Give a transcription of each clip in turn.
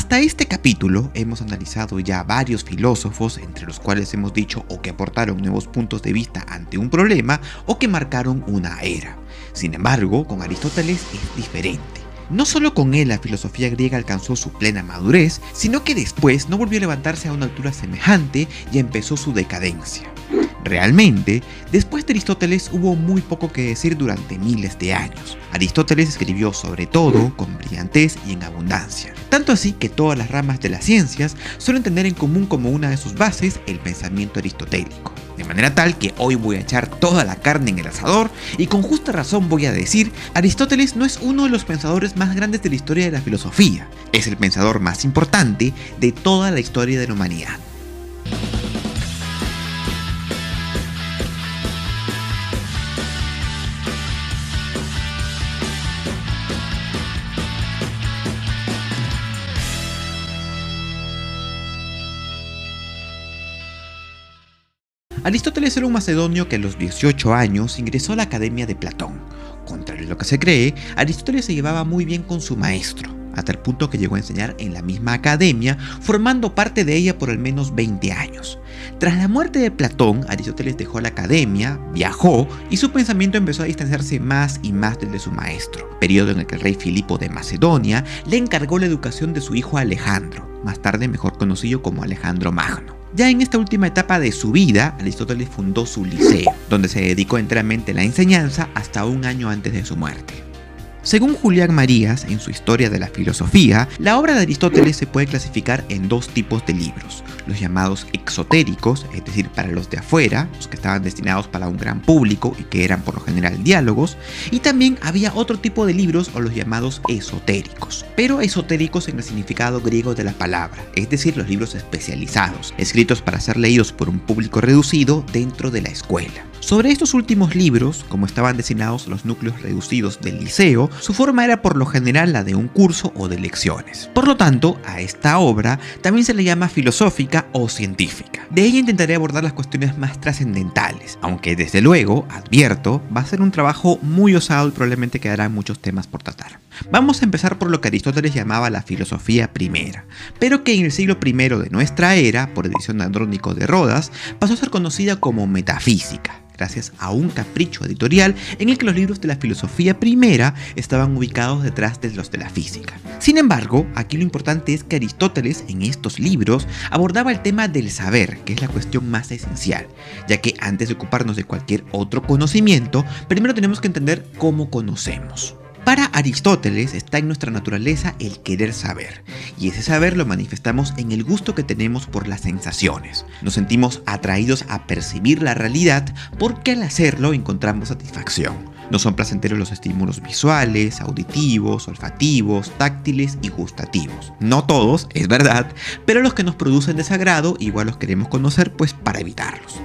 Hasta este capítulo hemos analizado ya varios filósofos, entre los cuales hemos dicho o que aportaron nuevos puntos de vista ante un problema o que marcaron una era. Sin embargo, con Aristóteles es diferente. No solo con él la filosofía griega alcanzó su plena madurez, sino que después no volvió a levantarse a una altura semejante y empezó su decadencia. Realmente, después de Aristóteles hubo muy poco que decir durante miles de años. Aristóteles escribió sobre todo con brillantez y en abundancia. Tanto así que todas las ramas de las ciencias suelen tener en común como una de sus bases el pensamiento aristotélico. De manera tal que hoy voy a echar toda la carne en el asador y con justa razón voy a decir, Aristóteles no es uno de los pensadores más grandes de la historia de la filosofía, es el pensador más importante de toda la historia de la humanidad. Aristóteles era un macedonio que a los 18 años ingresó a la Academia de Platón. Contrario a lo que se cree, Aristóteles se llevaba muy bien con su maestro, hasta el punto que llegó a enseñar en la misma academia, formando parte de ella por al menos 20 años. Tras la muerte de Platón, Aristóteles dejó la academia, viajó y su pensamiento empezó a distanciarse más y más del de su maestro, periodo en el que el rey Filipo de Macedonia le encargó la educación de su hijo Alejandro, más tarde mejor conocido como Alejandro Magno. Ya en esta última etapa de su vida, Aristóteles fundó su liceo, donde se dedicó enteramente a la enseñanza hasta un año antes de su muerte. Según Julián Marías, en su Historia de la Filosofía, la obra de Aristóteles se puede clasificar en dos tipos de libros, los llamados exotéricos, es decir, para los de afuera, los que estaban destinados para un gran público y que eran por lo general diálogos, y también había otro tipo de libros o los llamados esotéricos, pero esotéricos en el significado griego de la palabra, es decir, los libros especializados, escritos para ser leídos por un público reducido dentro de la escuela. Sobre estos últimos libros, como estaban destinados los núcleos reducidos del liceo, su forma era por lo general la de un curso o de lecciones. Por lo tanto, a esta obra también se le llama filosófica o científica. De ella intentaré abordar las cuestiones más trascendentales, aunque desde luego, advierto, va a ser un trabajo muy osado y probablemente quedarán muchos temas por tratar. Vamos a empezar por lo que Aristóteles llamaba la filosofía primera, pero que en el siglo I de nuestra era, por edición de Andrónico de Rodas, pasó a ser conocida como metafísica gracias a un capricho editorial en el que los libros de la filosofía primera estaban ubicados detrás de los de la física. Sin embargo, aquí lo importante es que Aristóteles en estos libros abordaba el tema del saber, que es la cuestión más esencial, ya que antes de ocuparnos de cualquier otro conocimiento, primero tenemos que entender cómo conocemos. Para Aristóteles está en nuestra naturaleza el querer saber, y ese saber lo manifestamos en el gusto que tenemos por las sensaciones. Nos sentimos atraídos a percibir la realidad porque al hacerlo encontramos satisfacción. No son placenteros los estímulos visuales, auditivos, olfativos, táctiles y gustativos. No todos, es verdad, pero los que nos producen desagrado igual los queremos conocer pues para evitarlos.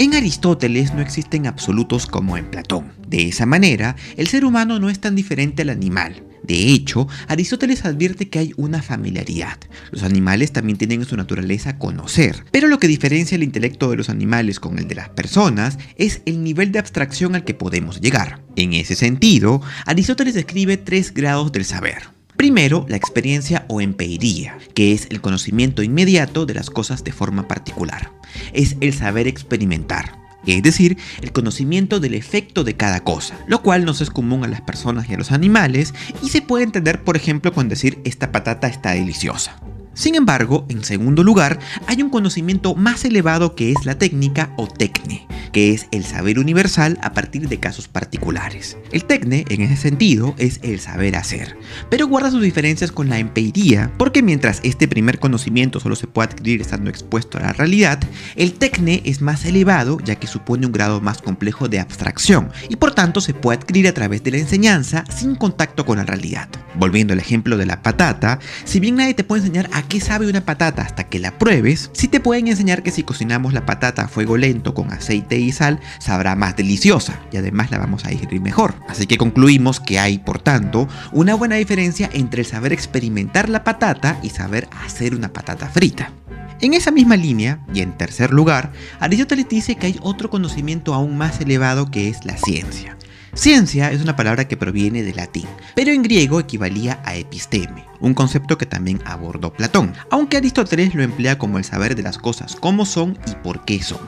En Aristóteles no existen absolutos como en Platón. De esa manera, el ser humano no es tan diferente al animal. De hecho, Aristóteles advierte que hay una familiaridad. Los animales también tienen en su naturaleza conocer, pero lo que diferencia el intelecto de los animales con el de las personas es el nivel de abstracción al que podemos llegar. En ese sentido, Aristóteles describe tres grados del saber. Primero, la experiencia o empeiría, que es el conocimiento inmediato de las cosas de forma particular. Es el saber experimentar, es decir, el conocimiento del efecto de cada cosa, lo cual no es común a las personas y a los animales y se puede entender por ejemplo con decir esta patata está deliciosa. Sin embargo, en segundo lugar, hay un conocimiento más elevado que es la técnica o tecne, que es el saber universal a partir de casos particulares. El tecne, en ese sentido, es el saber hacer, pero guarda sus diferencias con la empeiría, porque mientras este primer conocimiento solo se puede adquirir estando expuesto a la realidad, el tecne es más elevado ya que supone un grado más complejo de abstracción y por tanto se puede adquirir a través de la enseñanza sin contacto con la realidad. Volviendo al ejemplo de la patata, si bien nadie te puede enseñar a qué sabe una patata hasta que la pruebes, sí te pueden enseñar que si cocinamos la patata a fuego lento con aceite y sal, sabrá más deliciosa y además la vamos a digerir mejor. Así que concluimos que hay, por tanto, una buena diferencia entre el saber experimentar la patata y saber hacer una patata frita. En esa misma línea, y en tercer lugar, Aristóteles dice que hay otro conocimiento aún más elevado que es la ciencia. Ciencia es una palabra que proviene del latín, pero en griego equivalía a episteme, un concepto que también abordó Platón, aunque Aristóteles lo emplea como el saber de las cosas cómo son y por qué son.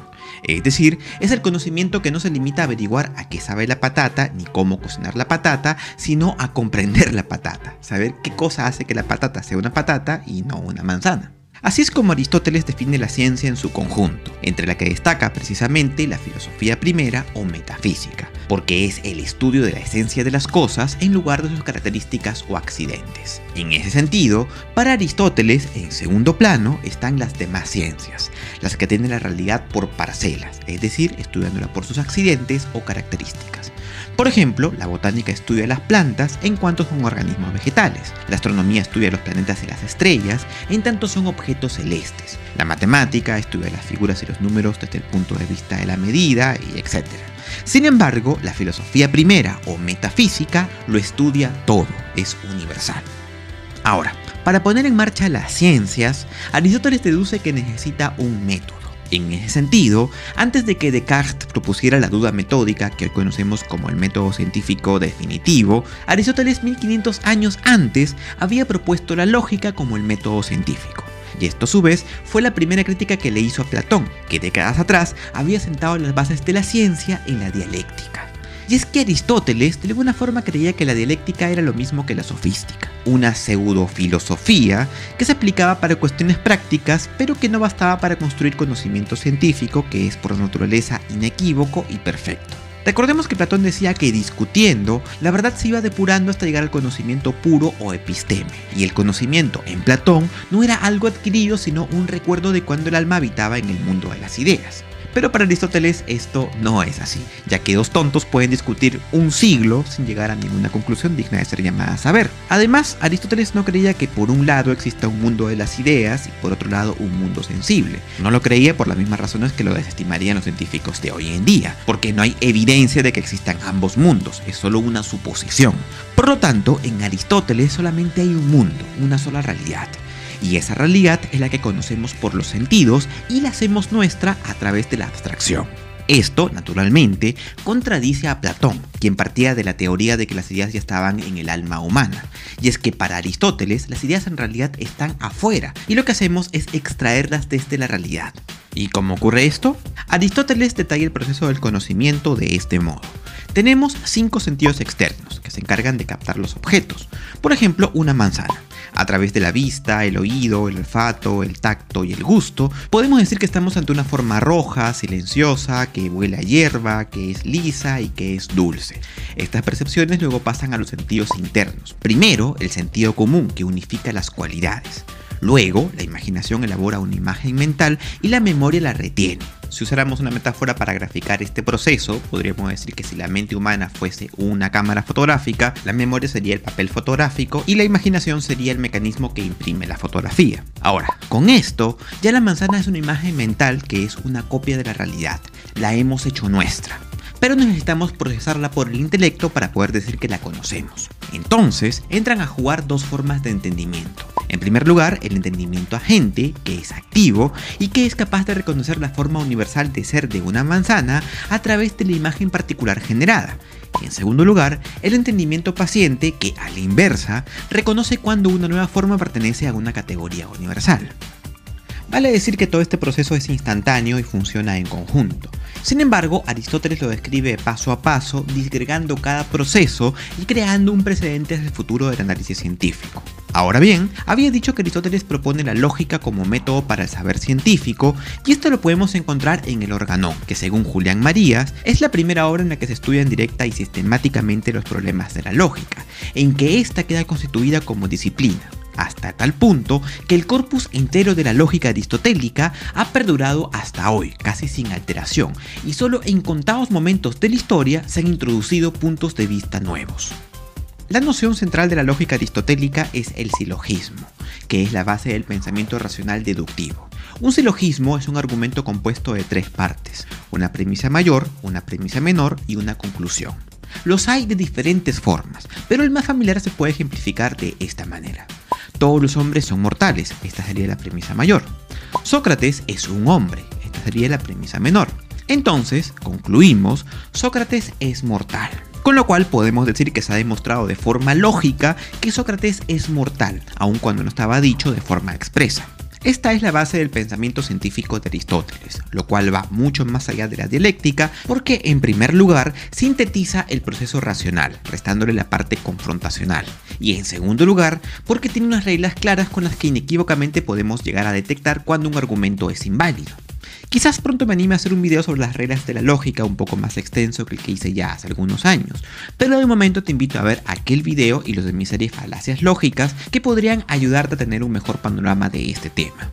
Es decir, es el conocimiento que no se limita a averiguar a qué sabe la patata ni cómo cocinar la patata, sino a comprender la patata, saber qué cosa hace que la patata sea una patata y no una manzana. Así es como Aristóteles define la ciencia en su conjunto, entre la que destaca precisamente la filosofía primera o metafísica, porque es el estudio de la esencia de las cosas en lugar de sus características o accidentes. En ese sentido, para Aristóteles, en segundo plano están las demás ciencias, las que tienen la realidad por parcelas, es decir, estudiándola por sus accidentes o características. Por ejemplo, la botánica estudia las plantas en cuanto son organismos vegetales, la astronomía estudia los planetas y las estrellas en tanto son objetos celestes, la matemática estudia las figuras y los números desde el punto de vista de la medida y etc. Sin embargo, la filosofía primera o metafísica lo estudia todo, es universal. Ahora, para poner en marcha las ciencias, Aristóteles deduce que necesita un método. En ese sentido, antes de que Descartes propusiera la duda metódica que hoy conocemos como el método científico definitivo, Aristóteles 1500 años antes había propuesto la lógica como el método científico. Y esto a su vez fue la primera crítica que le hizo a Platón, que décadas atrás había sentado las bases de la ciencia en la dialéctica. Y es que Aristóteles de alguna forma creía que la dialéctica era lo mismo que la sofística, una pseudo-filosofía que se aplicaba para cuestiones prácticas, pero que no bastaba para construir conocimiento científico que es por naturaleza inequívoco y perfecto. Recordemos que Platón decía que discutiendo, la verdad se iba depurando hasta llegar al conocimiento puro o episteme, y el conocimiento en Platón no era algo adquirido sino un recuerdo de cuando el alma habitaba en el mundo de las ideas. Pero para Aristóteles esto no es así, ya que dos tontos pueden discutir un siglo sin llegar a ninguna conclusión digna de ser llamada a saber. Además, Aristóteles no creía que por un lado exista un mundo de las ideas y por otro lado un mundo sensible. No lo creía por las mismas razones que lo desestimarían los científicos de hoy en día, porque no hay evidencia de que existan ambos mundos, es solo una suposición. Por lo tanto, en Aristóteles solamente hay un mundo, una sola realidad y esa realidad es la que conocemos por los sentidos y la hacemos nuestra a través de la abstracción. Esto, naturalmente, contradice a Platón, quien partía de la teoría de que las ideas ya estaban en el alma humana. Y es que para Aristóteles las ideas en realidad están afuera, y lo que hacemos es extraerlas desde la realidad. ¿Y cómo ocurre esto? Aristóteles detalla el proceso del conocimiento de este modo. Tenemos cinco sentidos externos que se encargan de captar los objetos. Por ejemplo, una manzana a través de la vista, el oído, el olfato, el tacto y el gusto, podemos decir que estamos ante una forma roja, silenciosa, que huele a hierba, que es lisa y que es dulce. Estas percepciones luego pasan a los sentidos internos. Primero, el sentido común, que unifica las cualidades. Luego, la imaginación elabora una imagen mental y la memoria la retiene. Si usáramos una metáfora para graficar este proceso, podríamos decir que si la mente humana fuese una cámara fotográfica, la memoria sería el papel fotográfico y la imaginación sería el mecanismo que imprime la fotografía. Ahora, con esto, ya la manzana es una imagen mental que es una copia de la realidad. La hemos hecho nuestra pero necesitamos procesarla por el intelecto para poder decir que la conocemos. Entonces, entran a jugar dos formas de entendimiento. En primer lugar, el entendimiento agente, que es activo y que es capaz de reconocer la forma universal de ser de una manzana a través de la imagen particular generada. Y en segundo lugar, el entendimiento paciente, que a la inversa, reconoce cuando una nueva forma pertenece a una categoría universal. Vale decir que todo este proceso es instantáneo y funciona en conjunto. Sin embargo, Aristóteles lo describe paso a paso, disgregando cada proceso y creando un precedente hacia el futuro del análisis científico. Ahora bien, había dicho que Aristóteles propone la lógica como método para el saber científico, y esto lo podemos encontrar en el Organón, que según Julián Marías es la primera obra en la que se estudian directa y sistemáticamente los problemas de la lógica, en que ésta queda constituida como disciplina hasta tal punto que el corpus entero de la lógica aristotélica ha perdurado hasta hoy, casi sin alteración, y solo en contados momentos de la historia se han introducido puntos de vista nuevos. La noción central de la lógica aristotélica es el silogismo, que es la base del pensamiento racional deductivo. Un silogismo es un argumento compuesto de tres partes, una premisa mayor, una premisa menor y una conclusión. Los hay de diferentes formas, pero el más familiar se puede ejemplificar de esta manera. Todos los hombres son mortales, esta sería la premisa mayor. Sócrates es un hombre, esta sería la premisa menor. Entonces, concluimos, Sócrates es mortal. Con lo cual podemos decir que se ha demostrado de forma lógica que Sócrates es mortal, aun cuando no estaba dicho de forma expresa. Esta es la base del pensamiento científico de Aristóteles, lo cual va mucho más allá de la dialéctica porque en primer lugar sintetiza el proceso racional, restándole la parte confrontacional, y en segundo lugar porque tiene unas reglas claras con las que inequívocamente podemos llegar a detectar cuando un argumento es inválido. Quizás pronto me anime a hacer un video sobre las reglas de la lógica un poco más extenso que el que hice ya hace algunos años, pero de momento te invito a ver aquel video y los de mi serie Falacias Lógicas que podrían ayudarte a tener un mejor panorama de este tema.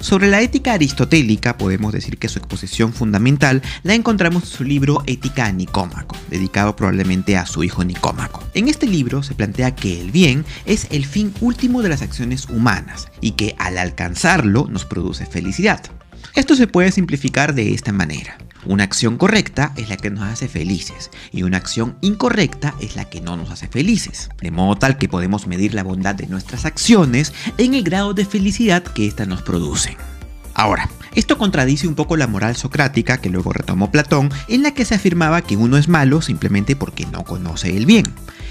Sobre la ética aristotélica, podemos decir que su exposición fundamental la encontramos en su libro Ética a Nicómaco, dedicado probablemente a su hijo Nicómaco. En este libro se plantea que el bien es el fin último de las acciones humanas y que al alcanzarlo nos produce felicidad. Esto se puede simplificar de esta manera. Una acción correcta es la que nos hace felices y una acción incorrecta es la que no nos hace felices. De modo tal que podemos medir la bondad de nuestras acciones en el grado de felicidad que éstas nos producen. Ahora, esto contradice un poco la moral socrática que luego retomó Platón, en la que se afirmaba que uno es malo simplemente porque no conoce el bien.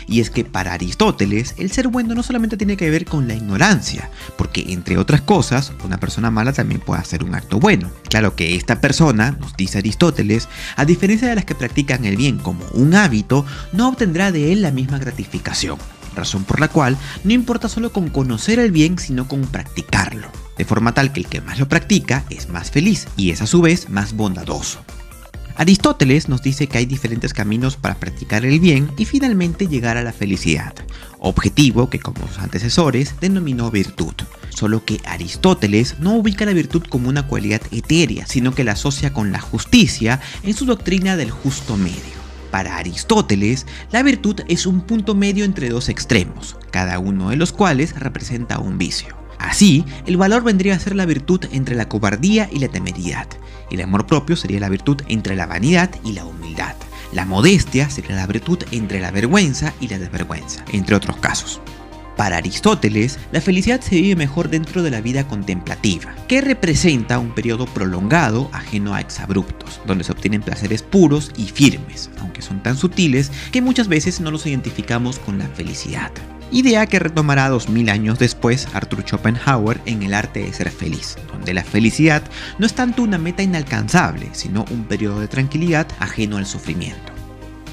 Y es que para Aristóteles, el ser bueno no solamente tiene que ver con la ignorancia, porque entre otras cosas, una persona mala también puede hacer un acto bueno. Claro que esta persona, nos dice Aristóteles, a diferencia de las que practican el bien como un hábito, no obtendrá de él la misma gratificación razón por la cual no importa solo con conocer el bien, sino con practicarlo, de forma tal que el que más lo practica es más feliz y es a su vez más bondadoso. Aristóteles nos dice que hay diferentes caminos para practicar el bien y finalmente llegar a la felicidad, objetivo que como sus antecesores denominó virtud. Solo que Aristóteles no ubica la virtud como una cualidad etérea, sino que la asocia con la justicia en su doctrina del justo medio. Para Aristóteles, la virtud es un punto medio entre dos extremos, cada uno de los cuales representa un vicio. Así, el valor vendría a ser la virtud entre la cobardía y la temeridad, y el amor propio sería la virtud entre la vanidad y la humildad. La modestia sería la virtud entre la vergüenza y la desvergüenza, entre otros casos. Para Aristóteles, la felicidad se vive mejor dentro de la vida contemplativa, que representa un periodo prolongado ajeno a exabruptos, donde se obtienen placeres puros y firmes, aunque son tan sutiles que muchas veces no los identificamos con la felicidad idea que retomará 2000 años después Arthur Schopenhauer en El arte de ser feliz, donde la felicidad no es tanto una meta inalcanzable, sino un periodo de tranquilidad ajeno al sufrimiento.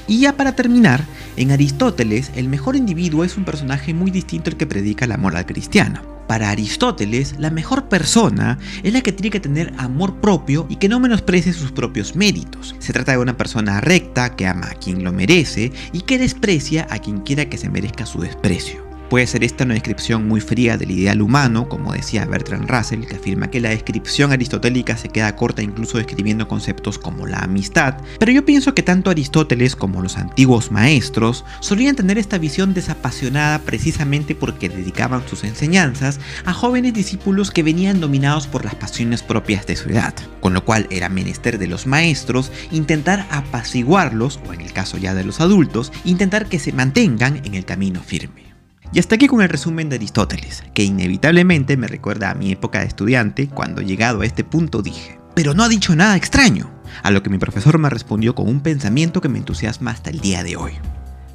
Y ya para terminar, en Aristóteles el mejor individuo es un personaje muy distinto al que predica la moral cristiana. Para Aristóteles, la mejor persona es la que tiene que tener amor propio y que no menosprecie sus propios méritos. Se trata de una persona recta que ama a quien lo merece y que desprecia a quien quiera que se merezca su desprecio. Puede ser esta una descripción muy fría del ideal humano, como decía Bertrand Russell, que afirma que la descripción aristotélica se queda corta incluso describiendo conceptos como la amistad, pero yo pienso que tanto Aristóteles como los antiguos maestros solían tener esta visión desapasionada precisamente porque dedicaban sus enseñanzas a jóvenes discípulos que venían dominados por las pasiones propias de su edad, con lo cual era menester de los maestros intentar apaciguarlos, o en el caso ya de los adultos, intentar que se mantengan en el camino firme. Y hasta aquí con el resumen de Aristóteles, que inevitablemente me recuerda a mi época de estudiante, cuando llegado a este punto dije, pero no ha dicho nada extraño, a lo que mi profesor me respondió con un pensamiento que me entusiasma hasta el día de hoy.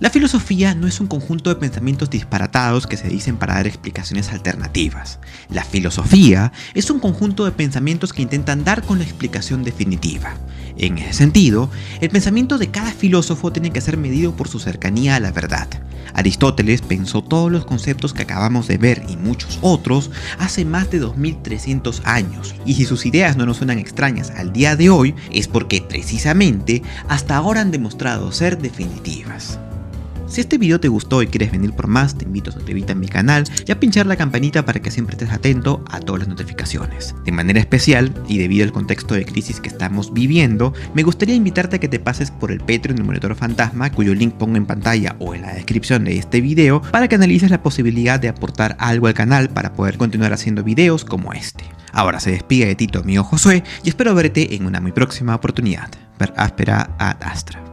La filosofía no es un conjunto de pensamientos disparatados que se dicen para dar explicaciones alternativas. La filosofía es un conjunto de pensamientos que intentan dar con la explicación definitiva. En ese sentido, el pensamiento de cada filósofo tiene que ser medido por su cercanía a la verdad. Aristóteles pensó todos los conceptos que acabamos de ver y muchos otros hace más de 2300 años, y si sus ideas no nos suenan extrañas al día de hoy, es porque precisamente hasta ahora han demostrado ser definitivas. Si este video te gustó y quieres venir por más, te invito a suscribirte a mi canal y a pinchar la campanita para que siempre estés atento a todas las notificaciones. De manera especial, y debido al contexto de crisis que estamos viviendo, me gustaría invitarte a que te pases por el Patreon del Monitor Fantasma, cuyo link pongo en pantalla o en la descripción de este video, para que analices la posibilidad de aportar algo al canal para poder continuar haciendo videos como este. Ahora se despide de Tito, mío Josué, y espero verte en una muy próxima oportunidad. Per áspera ad astra.